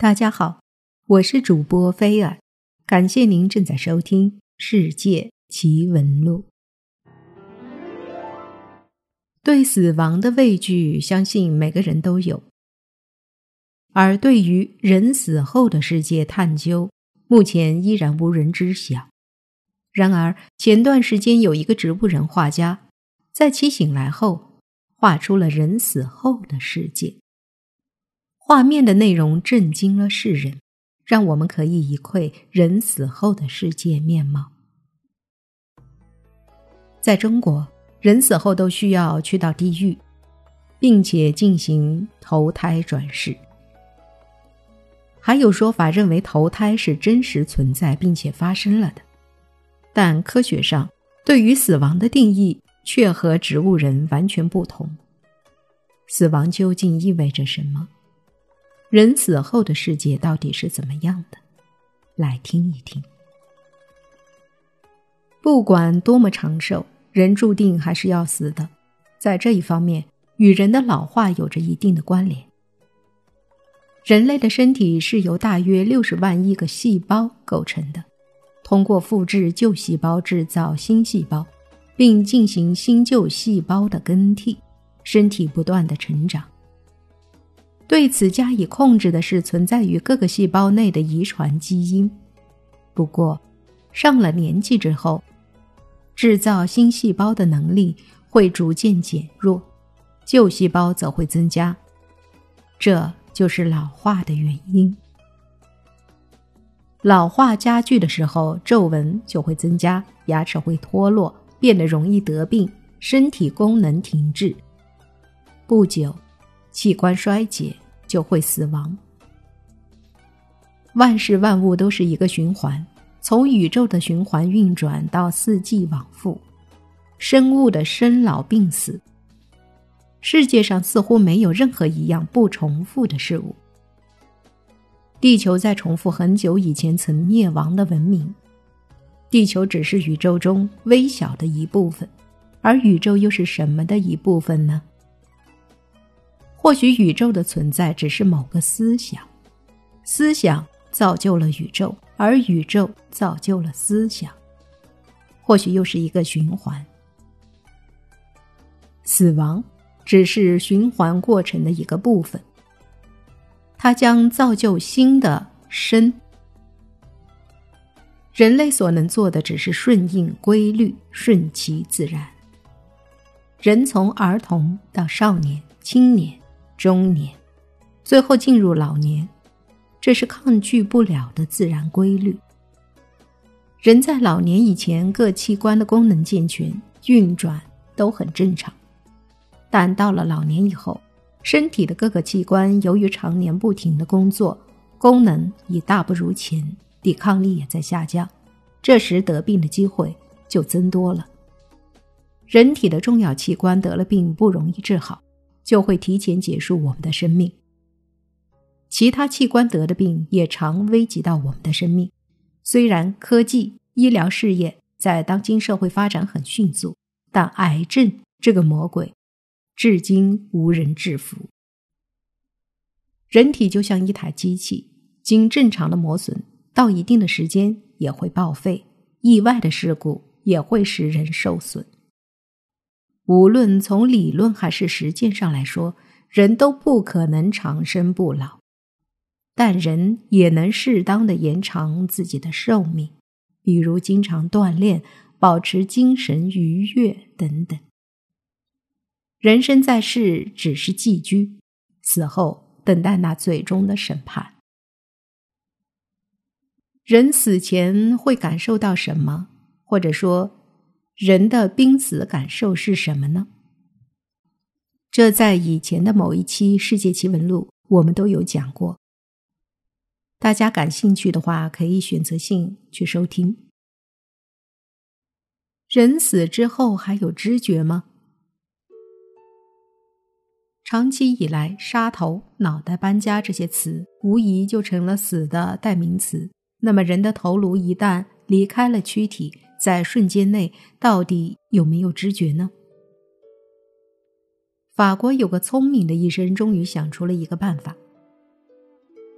大家好，我是主播菲尔，感谢您正在收听《世界奇闻录》。对死亡的畏惧，相信每个人都有。而对于人死后的世界探究，目前依然无人知晓。然而，前段时间有一个植物人画家，在其醒来后，画出了人死后的世界。画面的内容震惊了世人，让我们可以一窥人死后的世界面貌。在中国，人死后都需要去到地狱，并且进行投胎转世。还有说法认为投胎是真实存在并且发生了的，但科学上对于死亡的定义却和植物人完全不同。死亡究竟意味着什么？人死后的世界到底是怎么样的？来听一听。不管多么长寿，人注定还是要死的，在这一方面与人的老化有着一定的关联。人类的身体是由大约六十万亿个细胞构成的，通过复制旧细胞制造新细胞，并进行新旧细胞的更替，身体不断的成长。对此加以控制的是存在于各个细胞内的遗传基因。不过，上了年纪之后，制造新细胞的能力会逐渐减弱，旧细胞则会增加，这就是老化的原因。老化加剧的时候，皱纹就会增加，牙齿会脱落，变得容易得病，身体功能停滞。不久。器官衰竭就会死亡。万事万物都是一个循环，从宇宙的循环运转到四季往复，生物的生老病死。世界上似乎没有任何一样不重复的事物。地球在重复很久以前曾灭亡的文明。地球只是宇宙中微小的一部分，而宇宙又是什么的一部分呢？或许宇宙的存在只是某个思想，思想造就了宇宙，而宇宙造就了思想。或许又是一个循环。死亡只是循环过程的一个部分，它将造就新的生。人类所能做的只是顺应规律，顺其自然。人从儿童到少年、青年。中年，最后进入老年，这是抗拒不了的自然规律。人在老年以前，各器官的功能健全，运转都很正常；但到了老年以后，身体的各个器官由于常年不停的工作，功能已大不如前，抵抗力也在下降，这时得病的机会就增多了。人体的重要器官得了病，不容易治好。就会提前结束我们的生命。其他器官得的病也常危及到我们的生命。虽然科技医疗事业在当今社会发展很迅速，但癌症这个魔鬼，至今无人制服。人体就像一台机器，经正常的磨损，到一定的时间也会报废。意外的事故也会使人受损。无论从理论还是实践上来说，人都不可能长生不老，但人也能适当的延长自己的寿命，比如经常锻炼、保持精神愉悦等等。人生在世只是寄居，死后等待那最终的审判。人死前会感受到什么？或者说？人的濒死感受是什么呢？这在以前的某一期《世界奇闻录》我们都有讲过。大家感兴趣的话，可以选择性去收听。人死之后还有知觉吗？长期以来，“杀头”“脑袋搬家”这些词无疑就成了死的代名词。那么，人的头颅一旦离开了躯体，在瞬间内，到底有没有知觉呢？法国有个聪明的医生，终于想出了一个办法。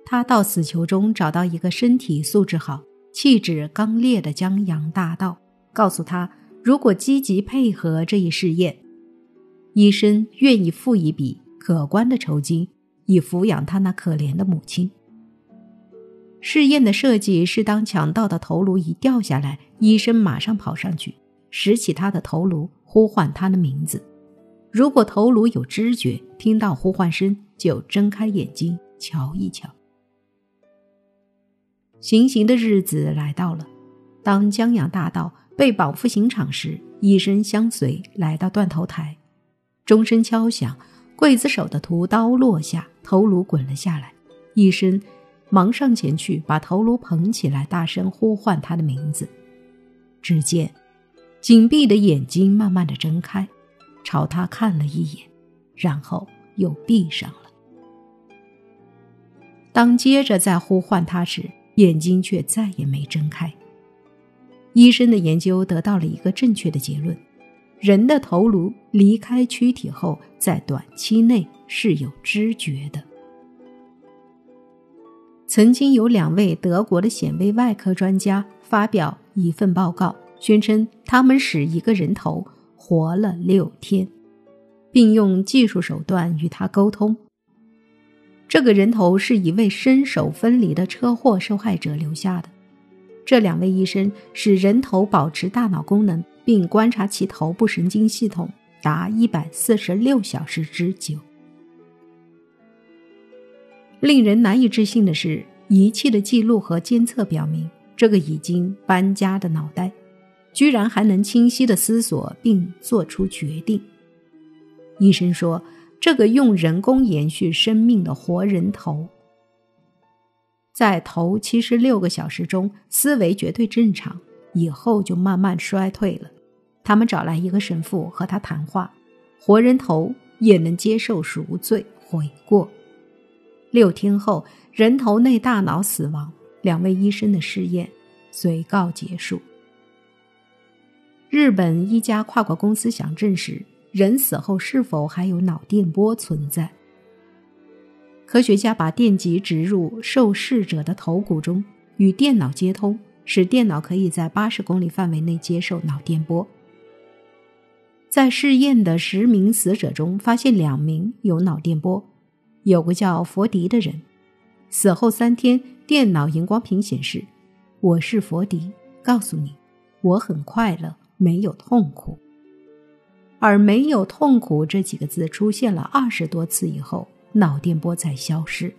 他到死囚中找到一个身体素质好、气质刚烈的江洋大盗，告诉他，如果积极配合这一试验，医生愿意付一笔可观的酬金，以抚养他那可怜的母亲。试验的设计是，当强盗的头颅一掉下来，医生马上跑上去，拾起他的头颅，呼唤他的名字。如果头颅有知觉，听到呼唤声，就睁开眼睛瞧一瞧。行刑的日子来到了，当江洋大盗被绑赴刑场时，医生相随来到断头台，钟声敲响，刽子手的屠刀落下，头颅滚了下来，医生。忙上前去，把头颅捧起来，大声呼唤他的名字。只见紧闭的眼睛慢慢的睁开，朝他看了一眼，然后又闭上了。当接着再呼唤他时，眼睛却再也没睁开。医生的研究得到了一个正确的结论：人的头颅离开躯体后，在短期内是有知觉的。曾经有两位德国的显微外科专家发表一份报告，宣称他们使一个人头活了六天，并用技术手段与他沟通。这个人头是一位身首分离的车祸受害者留下的。这两位医生使人头保持大脑功能，并观察其头部神经系统达一百四十六小时之久。令人难以置信的是，仪器的记录和监测表明，这个已经搬家的脑袋，居然还能清晰的思索并做出决定。医生说，这个用人工延续生命的活人头，在头七十六个小时中，思维绝对正常，以后就慢慢衰退了。他们找来一个神父和他谈话，活人头也能接受赎罪悔过。六天后，人头内大脑死亡，两位医生的试验随告结束。日本一家跨国公司想证实人死后是否还有脑电波存在。科学家把电极植入受试者的头骨中，与电脑接通，使电脑可以在八十公里范围内接受脑电波。在试验的十名死者中，发现两名有脑电波。有个叫佛迪的人，死后三天，电脑荧光屏显示：“我是佛迪，告诉你，我很快乐，没有痛苦。”而“没有痛苦”这几个字出现了二十多次以后，脑电波才消失。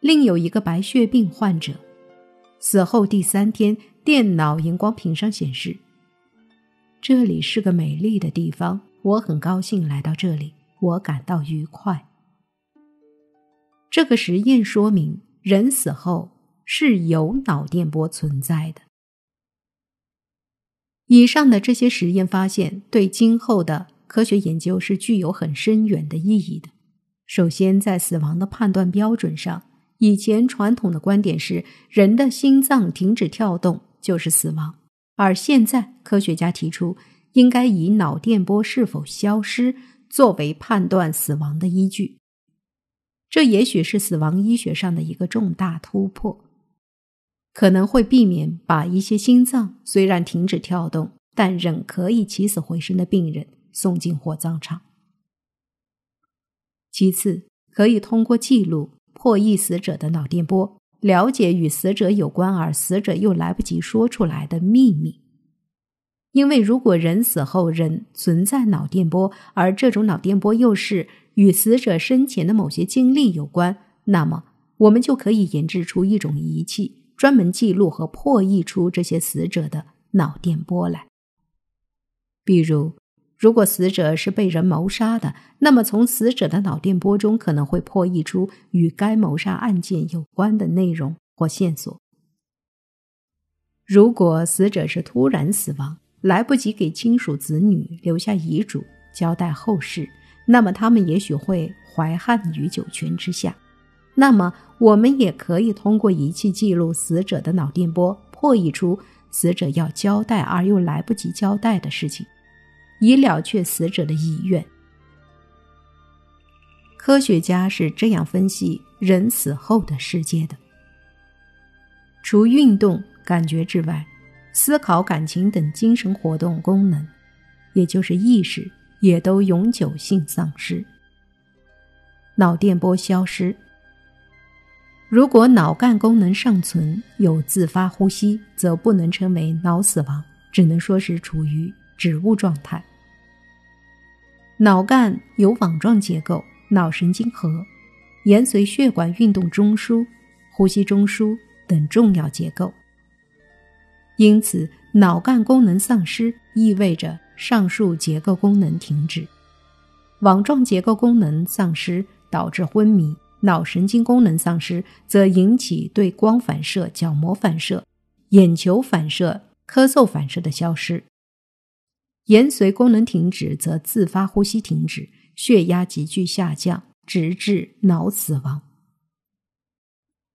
另有一个白血病患者，死后第三天，电脑荧光屏上显示：“这里是个美丽的地方，我很高兴来到这里，我感到愉快。”这个实验说明，人死后是有脑电波存在的。以上的这些实验发现，对今后的科学研究是具有很深远的意义的。首先，在死亡的判断标准上，以前传统的观点是人的心脏停止跳动就是死亡，而现在科学家提出，应该以脑电波是否消失作为判断死亡的依据。这也许是死亡医学上的一个重大突破，可能会避免把一些心脏虽然停止跳动，但仍可以起死回生的病人送进火葬场。其次，可以通过记录破译死者的脑电波，了解与死者有关而死者又来不及说出来的秘密。因为如果人死后仍存在脑电波，而这种脑电波又是与死者生前的某些经历有关，那么我们就可以研制出一种仪器，专门记录和破译出这些死者的脑电波来。比如，如果死者是被人谋杀的，那么从死者的脑电波中可能会破译出与该谋杀案件有关的内容或线索。如果死者是突然死亡，来不及给亲属子女留下遗嘱，交代后事，那么他们也许会怀憾于九泉之下。那么，我们也可以通过仪器记录死者的脑电波，破译出死者要交代而又来不及交代的事情，以了却死者的遗愿。科学家是这样分析人死后的世界的。除运动、感觉之外，思考、感情等精神活动功能，也就是意识，也都永久性丧失。脑电波消失。如果脑干功能尚存，有自发呼吸，则不能称为脑死亡，只能说是处于植物状态。脑干有网状结构，脑神经核、延髓血管运动中枢、呼吸中枢等重要结构。因此，脑干功能丧失意味着上述结构功能停止。网状结构功能丧失导致昏迷，脑神经功能丧失则引起对光反射、角膜反射、眼球反射、咳嗽反射的消失。延髓功能停止则自发呼吸停止，血压急剧下降，直至脑死亡。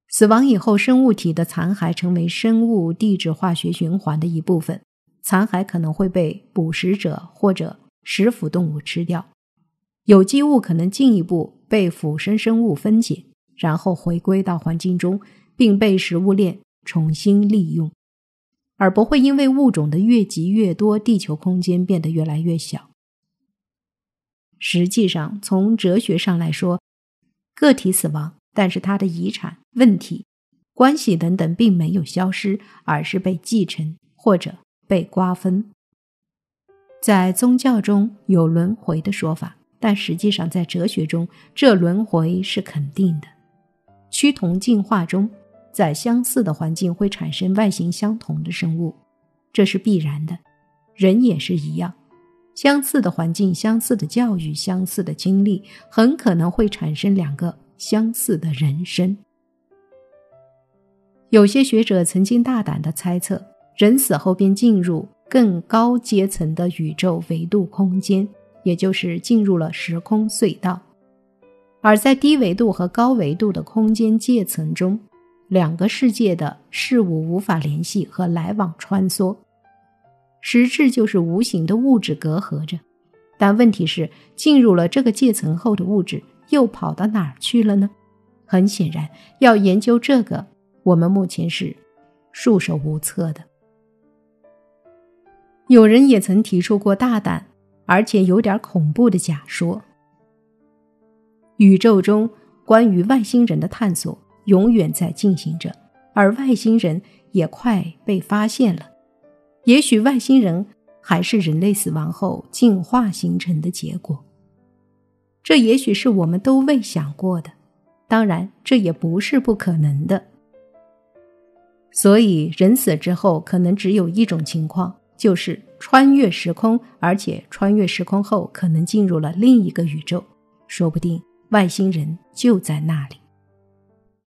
死亡以后，生物体的残骸成为生物地质化学循环的一部分，残骸可能会被捕食者或者食腐动物吃掉，有机物可能进一步被腐生生物分解，然后回归到环境中，并被食物链重新利用，而不会因为物种的越积越多，地球空间变得越来越小。实际上，从哲学上来说，个体死亡。但是他的遗产、问题、关系等等并没有消失，而是被继承或者被瓜分。在宗教中有轮回的说法，但实际上在哲学中，这轮回是肯定的。趋同进化中，在相似的环境会产生外形相同的生物，这是必然的。人也是一样，相似的环境、相似的教育、相似的经历，很可能会产生两个。相似的人生，有些学者曾经大胆的猜测，人死后便进入更高阶层的宇宙维度空间，也就是进入了时空隧道。而在低维度和高维度的空间界层中，两个世界的事物无法联系和来往穿梭，实质就是无形的物质隔阂着。但问题是，进入了这个界层后的物质。又跑到哪儿去了呢？很显然，要研究这个，我们目前是束手无策的。有人也曾提出过大胆而且有点恐怖的假说：宇宙中关于外星人的探索永远在进行着，而外星人也快被发现了。也许外星人还是人类死亡后进化形成的结果。这也许是我们都未想过的，当然，这也不是不可能的。所以，人死之后可能只有一种情况，就是穿越时空，而且穿越时空后可能进入了另一个宇宙，说不定外星人就在那里。